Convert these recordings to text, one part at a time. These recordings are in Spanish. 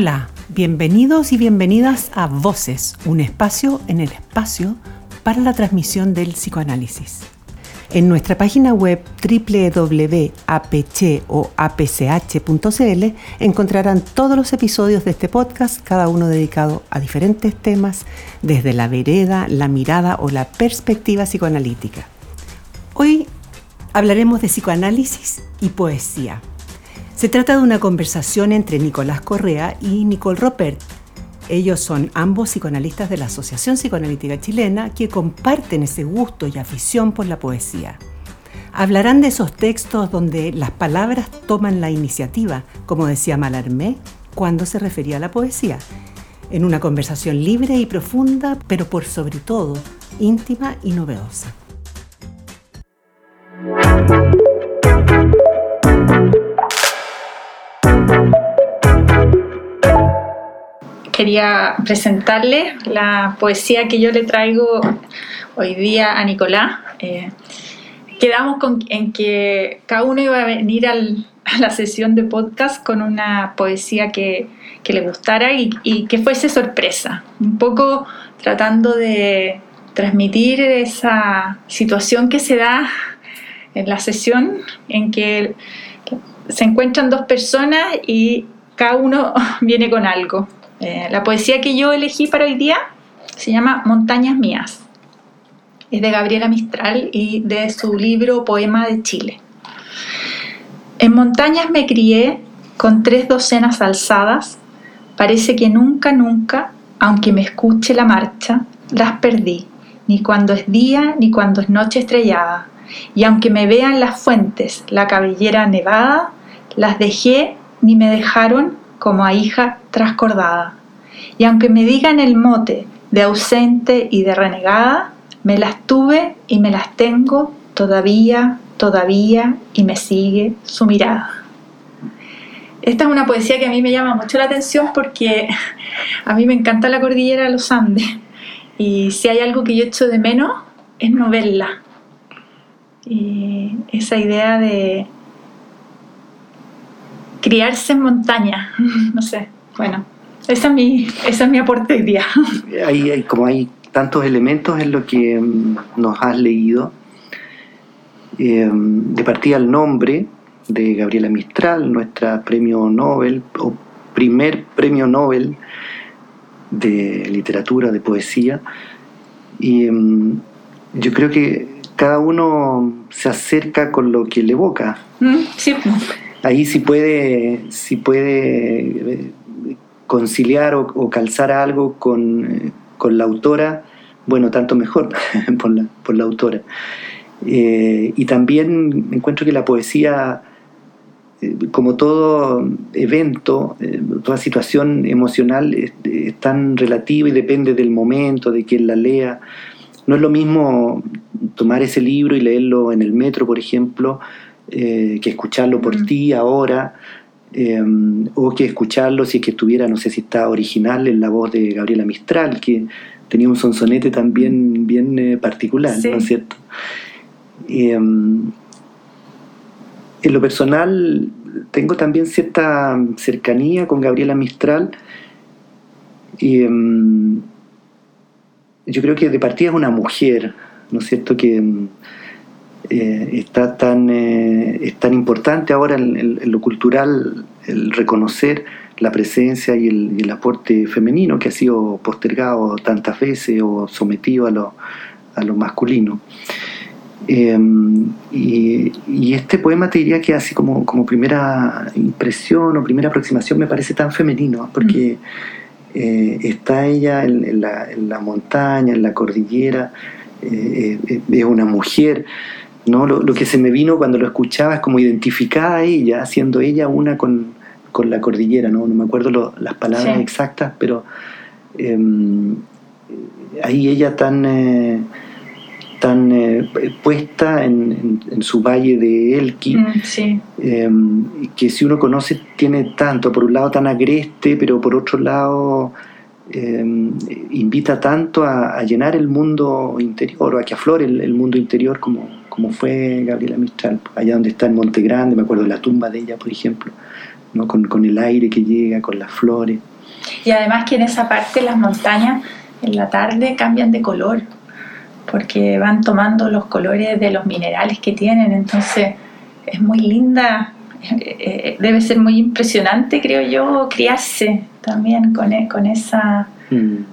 Hola, bienvenidos y bienvenidas a Voces, un espacio en el espacio para la transmisión del psicoanálisis. En nuestra página web www.apch.cl encontrarán todos los episodios de este podcast, cada uno dedicado a diferentes temas, desde la vereda, la mirada o la perspectiva psicoanalítica. Hoy hablaremos de psicoanálisis y poesía. Se trata de una conversación entre Nicolás Correa y Nicole Ropert. Ellos son ambos psicoanalistas de la Asociación Psicoanalítica Chilena que comparten ese gusto y afición por la poesía. Hablarán de esos textos donde las palabras toman la iniciativa, como decía Malarmé cuando se refería a la poesía, en una conversación libre y profunda, pero por sobre todo íntima y novedosa. Quería presentarle la poesía que yo le traigo hoy día a Nicolás. Eh, quedamos en que cada uno iba a venir a la sesión de podcast con una poesía que, le gustara y, y, que fuese sorpresa, un poco tratando de transmitir esa situación que se da en la sesión en que se encuentran dos personas y cada uno viene con algo. Eh, la poesía que yo elegí para hoy día se llama Montañas Mías. Es de Gabriela Mistral y de su libro Poema de Chile. En montañas me crié con tres docenas alzadas. Parece que nunca, nunca, aunque me escuche la marcha, las perdí, ni cuando es día ni cuando es noche estrellada. Y aunque me vean las fuentes, la cabellera nevada, las dejé ni me dejaron como a hija trascordada. Y aunque me digan el mote de ausente y de renegada, me las tuve y me las tengo todavía, todavía, y me sigue su mirada. Esta es una poesía que a mí me llama mucho la atención porque a mí me encanta la cordillera de los Andes y si hay algo que yo echo de menos es no verla. Y esa idea de, criarse en montaña, no sé, bueno, esa es mi, esa es mi aporte hoy día. Hay, como hay tantos elementos en lo que mm, nos has leído, em, de partida el nombre de Gabriela Mistral, nuestra premio Nobel, o primer premio Nobel de literatura, de poesía, y em, yo creo que cada uno se acerca con lo que le evoca. Mm, sí ahí sí puede, si puede eh, conciliar o, calzar algo eh, con, la autora, bueno, tanto mejor por, la, por la autora. Eh, y también encuentro que la poesía, como todo evento, toda situación emocional es, tan relativa y depende del momento, de quien la lea. No es lo mismo tomar ese libro y leerlo en el metro, por ejemplo, eh, que escucharlo por mm. ti ahora, eh, o que escucharlo si es que estuviera, no sé si está original en la voz de Gabriela Mistral, que tenía un sonsonete también bien eh, particular, ¿no es cierto? en lo personal tengo también cierta cercanía con Gabriela Mistral y yo creo que de partida es una mujer, ¿no es cierto? Que eh, está tan, eh, es tan importante ahora en, lo cultural el reconocer la presencia y el, aporte femenino que ha sido postergado tantas veces o sometido a lo, a lo masculino. Em, y, este poema te diría que así como, como primera impresión o primera aproximación me parece tan femenino, porque eh, está ella en, la, en, la, montaña, en la cordillera, es una mujer ¿no? Lo, que se me vino cuando lo escuchaba es como identificada a ella, siendo ella una con, la cordillera, ¿no? No me acuerdo las palabras exactas, pero em, ahí ella tan, eh, tan eh, puesta en, su valle de Elqui, mm, em, que si uno conoce tiene tanto, por un lado tan agreste, pero por otro lado... Em, invita tanto a, llenar el mundo interior o a que aflore el mundo interior como, como fue Gabriela Mistral, allá donde está en Monte Grande, me acuerdo de la tumba de ella, por ejemplo, ¿no? con, con el aire que llega, con las flores. Y además que en esa parte las montañas en la tarde cambian de color, porque van tomando los colores de los minerales que tienen, entonces es muy linda, eh, eh, debe ser muy impresionante, creo yo, criarse también con, e, con esa... Mm.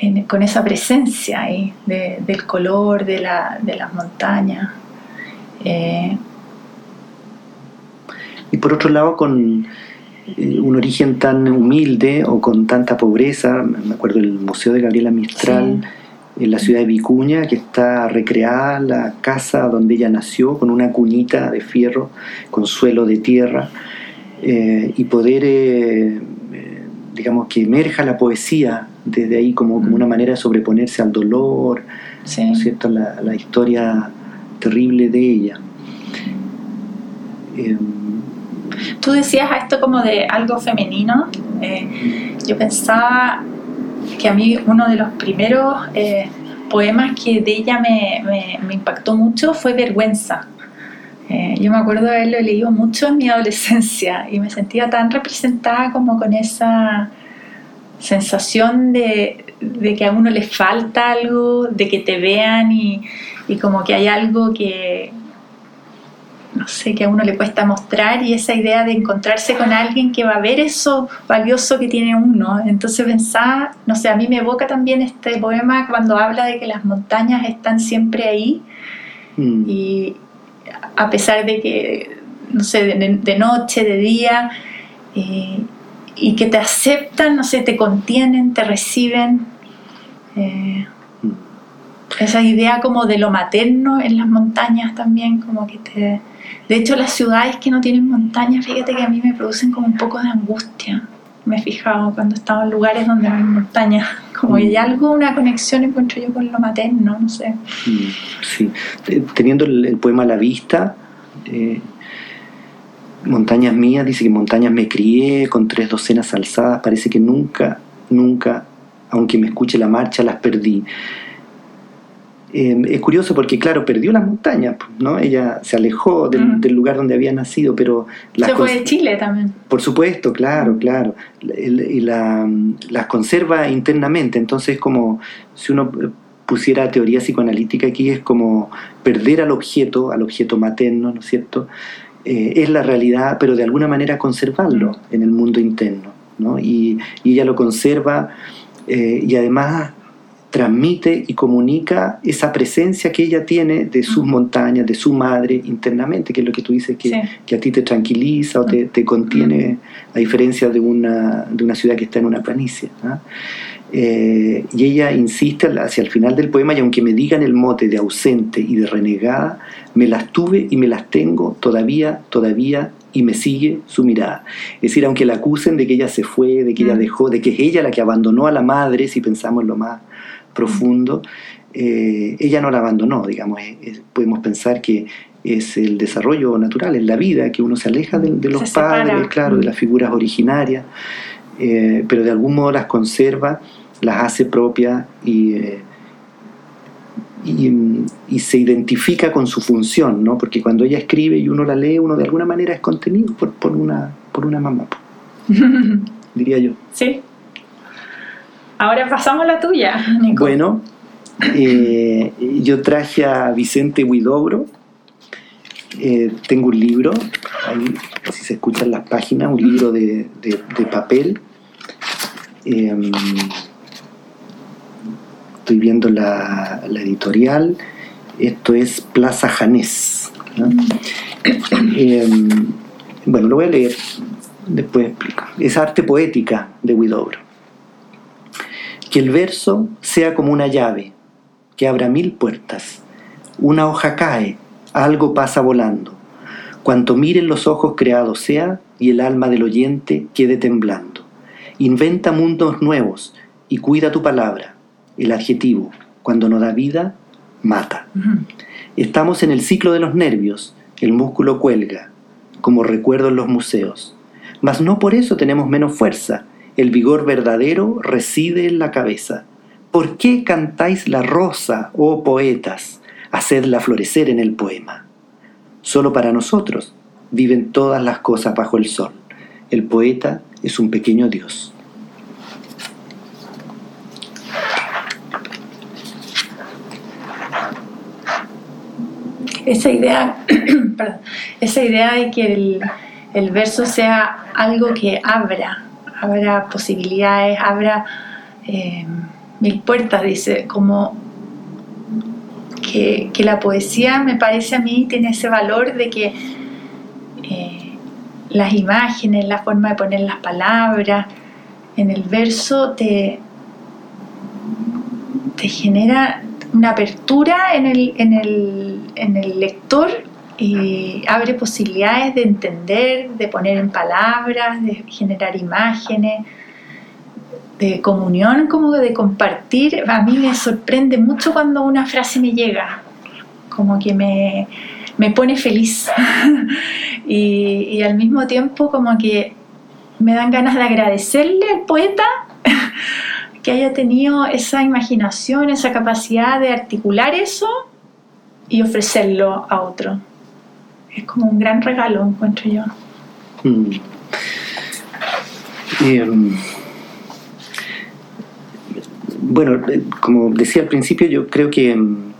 En- con esa presencia ahí de- del color de, la, de las montañas. Eh, Y por otro lado, con eh, un origen tan humilde o con tanta pobreza, me acuerdo del Museo de Gabriela Mistral en la ciudad de Vicuña, que está recreada la casa donde ella nació, con una cunita de fierro, con suelo de tierra, eh, y poder, digamos, que emerja la poesía desde ahí como, como una manera de sobreponerse al dolor, sí. ¿no es cierto? La, la historia terrible de ella. Eh, Tú decías esto como de algo femenino. eh, yo pensaba que a mí uno de los primeros eh, poemas que de ella me, me- me impactó mucho fue Vergüenza. Eh, yo me acuerdo de haberlo leído mucho en mi adolescencia y me sentía tan representada como con esa sensación de, de que a uno le falta algo, de que te vean y, y como que hay algo que, no sé, que a uno le cuesta mostrar y esa idea de encontrarse con alguien que va a ver eso valioso que tiene uno. Entonces pensaba, no sé, a mí me evoca también este poema cuando habla de que las montañas están siempre ahí mm, y a pesar de que, no sé, de, de noche, de día, eh, y que te aceptan, no sé, te contienen, te reciben. eh, mm. esa idea como de lo materno en las montañas también, como que te... De hecho, las ciudades que no tienen montañas, fíjate que a mí me producen como un poco de angustia. Me he fijado cuando he estado en lugares donde no hay montañas. Como que hay algo, una conexión encuentro yo con lo materno, no sé. Mm, Sí, teniendo el, el poema a la vista, eh, Montañas mías, dice que montañas me crié con tres docenas alzadas, parece que nunca, nunca, aunque me escuche la marcha, las perdí. Eh, es curioso porque, claro, perdió las montañas, pues, ¿no? Ella se alejó del, Mm. del lugar donde había nacido, pero las Se fue de Chile también. por supuesto, claro, claro. Y la- las conserva internamente. Entonces, como si uno eh, pusiera teoría psicoanalítica aquí, es como perder al objeto, al objeto materno, ¿no es cierto? Eh, es la realidad, pero de alguna manera conservarlo en el mundo interno. ¿no? Y, y ella lo conserva eh, y además transmite y comunica esa presencia que ella tiene de sus Mm. montañas, de su madre internamente, que es lo que tú dices que, Sí. que a ti te tranquiliza o te, te contiene, a diferencia de una, de una ciudad que está en una planicie. Eh, y ella insiste hacia el final del poema, y aunque me digan el mote de ausente y de renegada, me las tuve y me las tengo todavía, todavía, y me sigue su mirada. Es decir, aunque la acusen de que ella se fue, de que ella Mm. dejó, de que es ella la que abandonó a la madre, si pensamos en lo más profundo, eh, ella no la abandonó, digamos, es- podemos pensar que es el desarrollo natural, es la vida, que uno se aleja de, de los Se separa. padres, claro, de las figuras originarias, eh, pero de algún modo las conserva, las hace propias y, eh, y, y se identifica con su función, ¿no? Porque cuando ella escribe y uno la lee, uno de alguna manera es contenido por, por una, por una mamá, diría yo. sí. Ahora pasamos a la tuya, Nico. Bueno, eh, yo traje a Vicente Huidobro. Eh, tengo un libro, ahí si se escuchan las páginas, un libro de, de- de papel. Eh, estoy viendo la, la editorial. Esto es Plaza Janés. ¿no? Eh, bueno, lo voy a leer, después explico. Es arte poética de Huidobro. Que el verso sea como una llave que abra mil puertas. Una hoja cae, algo pasa volando. Cuanto miren los ojos creados sea y el alma del oyente quede temblando. Inventa mundos nuevos y cuida tu palabra. El adjetivo, cuando no da vida, mata. Estamos en el ciclo de los nervios, el músculo cuelga, como recuerdo en los museos. Mas no por eso tenemos menos fuerza, el vigor verdadero reside en la cabeza. ¿Por qué cantáis la rosa, oh poetas? Hacedla florecer en el poema. Solo para nosotros, viven todas las cosas bajo el sol. El poeta es un pequeño Dios. Esa idea, esa idea de que el, verso sea algo que abra, abra posibilidades, abra eh, mil puertas, dice, como que, la poesía me parece a mí tiene ese valor de que eh, las imágenes, la forma de poner las palabras en el verso te, te genera una apertura en el, en el, en el lector y abre posibilidades de entender, de poner en palabras, de generar imágenes de comunión, como de compartir, a mí me sorprende mucho cuando una frase me llega, como que me, pone feliz. Y, al mismo tiempo como que me dan ganas de agradecerle al poeta que haya tenido esa imaginación, esa capacidad de articular eso y ofrecerlo a otro. Es como un gran regalo, encuentro yo. Mm. Em, bueno, eh, como decía al principio, yo creo que, mm,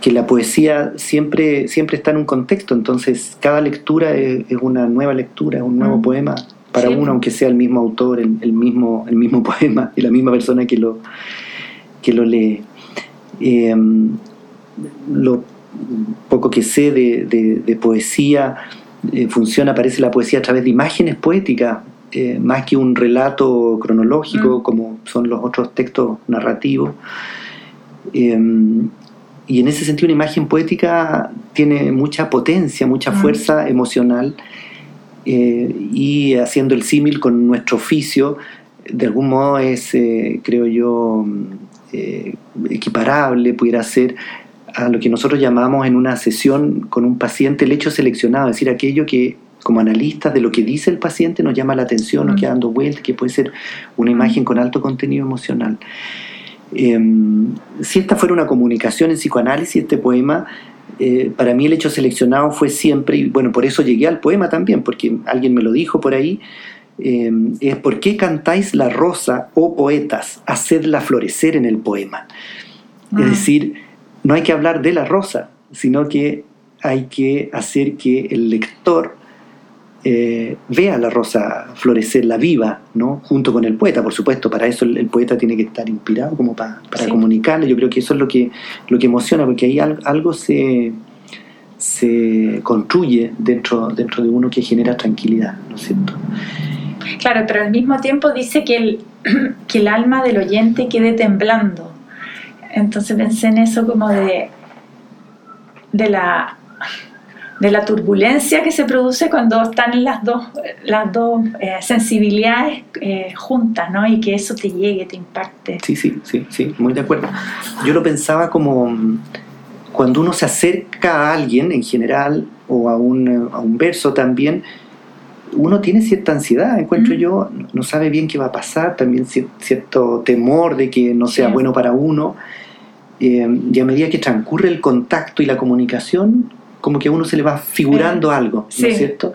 que la poesía siempre, siempre está en un contexto, entonces cada lectura es, una nueva lectura, es un nuevo mm. poema para uno, aunque sea el mismo autor, el, mismo, el mismo poema y la misma persona que lo, que lo lee. Em, lo poco que sé de, poesía, eh, funciona, parece la poesía a través de imágenes poéticas, eh, más que un relato cronológico, mm. como son los otros textos narrativos. Em, y en ese sentido una imagen poética tiene mucha potencia, mucha mm. fuerza emocional, eh, y haciendo el símil con nuestro oficio, de algún modo es, eh, creo yo, equiparable, pudiera ser a lo que nosotros llamamos en una sesión con un paciente el hecho seleccionado, es decir, aquello que como analistas de lo que dice el paciente nos llama la atención, nos queda dando vueltas, que puede ser una imagen con alto contenido emocional. Em, si esta fuera una comunicación en psicoanálisis, este poema, eh, para mí el hecho seleccionado fue siempre, y bueno, por eso llegué al poema también, porque alguien me lo dijo por ahí, em, es ¿por qué cantáis la rosa, oh poetas? Hacedla florecer en el poema. Es ah. decir, no hay que hablar de la rosa, sino que hay que hacer que el lector eh, vea la rosa florecer, la viva, ¿no? junto con el poeta, por supuesto, para eso el, poeta tiene que estar inspirado como para, para comunicarle, yo creo que eso es lo que, lo que emociona, porque ahí algo se, se construye dentro, dentro de uno que genera tranquilidad, ¿no es cierto? Claro, pero al mismo tiempo dice que el, que el alma del oyente quede temblando. Entonces pensé en eso como de, de la de la turbulencia que se produce cuando están las dos, las dos eh, sensibilidades eh, juntas, ¿no? Y que eso te llegue, te impacte. Sí, sí, sí, sí, muy de acuerdo. Yo lo pensaba como mm, cuando uno se acerca a alguien en general o a un, a un verso también, uno tiene cierta ansiedad, encuentro mm. yo, no sabe bien qué va a pasar, también cierto temor de que no sea bueno para uno. Eh, y a medida que transcurre el contacto y la comunicación, como que a uno se le va figurando algo, ¿no es cierto?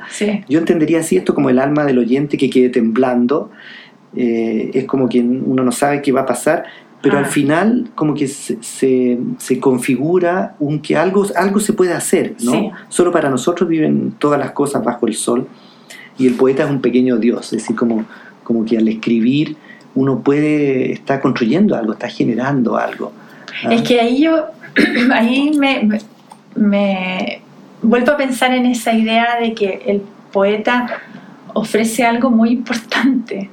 Yo entendería así esto como el alma del oyente que quede temblando, eh, es como que uno no sabe qué va a pasar, pero al ah. final como que se, se, configura un que algo, algo se puede hacer, ¿no? Solo para nosotros viven todas las cosas bajo el sol y el poeta es un pequeño dios, es decir, como, como que al escribir uno puede estar construyendo algo, está generando algo. Es que ahí yo, ahí me, me vuelvo a pensar en esa idea de que el poeta ofrece algo muy importante.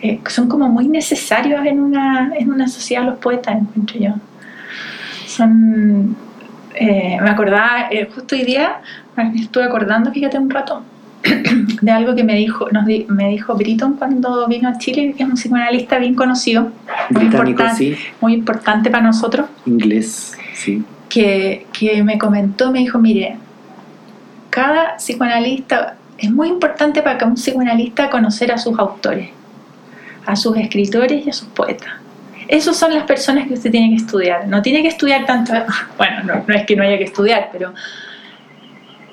Eh, son como muy necesarios en una, en una sociedad los poetas, encuentro yo. Son, eh, me acordaba, eh, justo hoy día me estuve acordando, fíjate un rato, de algo que me dijo, nos me dijo Britton cuando vino a Chile, que es un psicoanalista bien conocido, muy, importante, muy importante para nosotros. Inglés, sí que, me comentó, me dijo, mire, cada psicoanalista, es muy importante para un psicoanalista conocer a sus autores, a sus escritores y a sus poetas. Esas son las personas que usted tiene que estudiar. No tiene que estudiar tanto, bueno, no, es que no haya que estudiar, pero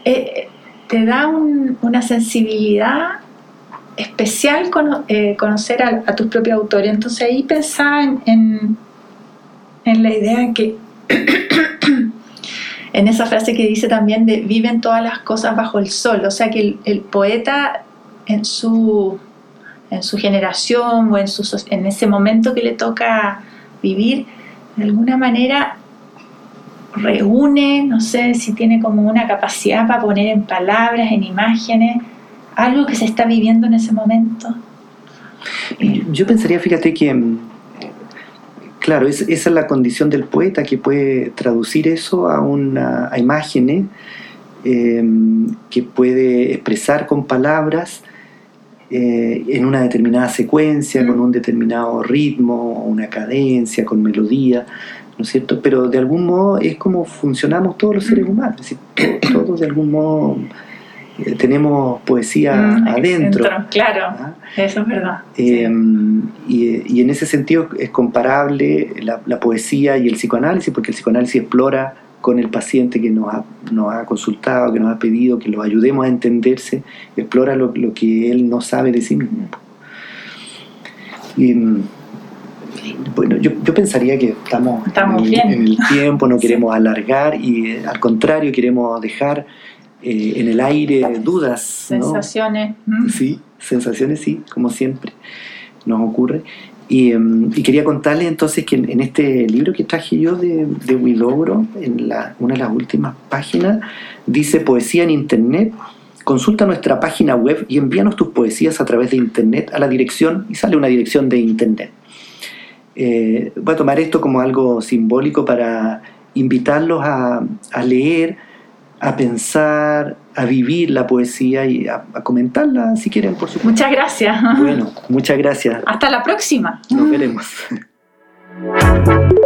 eh, te da una sensibilidad especial eh, conocer a, tus propios autores. Entonces ahí pensaba en, en, la idea que, en esa frase que dice también de viven todas las cosas bajo el sol, o sea que el, poeta en su, en su generación o en, su, en ese momento que le toca vivir, de alguna manera reúne, no sé si tiene como una capacidad para poner en palabras, en imágenes, algo que se está viviendo en ese momento. Yo pensaría, fíjate que, mm, claro, esa es la condición del poeta que puede traducir eso a, una, a imágenes, em, que puede expresar con palabras eh, en una determinada secuencia, con un determinado ritmo, una cadencia, con melodía. ¿no es cierto? Pero de algún modo es como funcionamos todos los seres humanos, es decir, todos de algún modo tenemos poesía mm, adentro. claro, ¿Ah? eso es verdad. Eh, y, en ese sentido es comparable la, poesía y el psicoanálisis, porque el psicoanálisis explora con el paciente que nos ha, nos ha consultado, que nos ha pedido que lo ayudemos a entenderse, explora lo, lo que él no sabe de sí mismo. Y, bueno, yo, yo, pensaría que estamos, en, el, tiempo, no queremos alargar y eh, al contrario queremos dejar eh, en el aire dudas. Sensaciones. Sí, sensaciones, sí, como siempre nos ocurre. Y, em, y quería contarles entonces que en, este libro que traje yo de, de en la, una de las últimas páginas, dice Poesía en Internet. Consulta nuestra página web y envíanos tus poesías a través de Internet a la dirección, y sale una dirección de Internet. Eh, voy a tomar esto como algo simbólico para invitarlos a, leer, a pensar, a vivir la poesía y a, a, comentarla si quieren, por supuesto. Muchas gracias. Bueno, muchas gracias. Hasta la próxima. Nos veremos.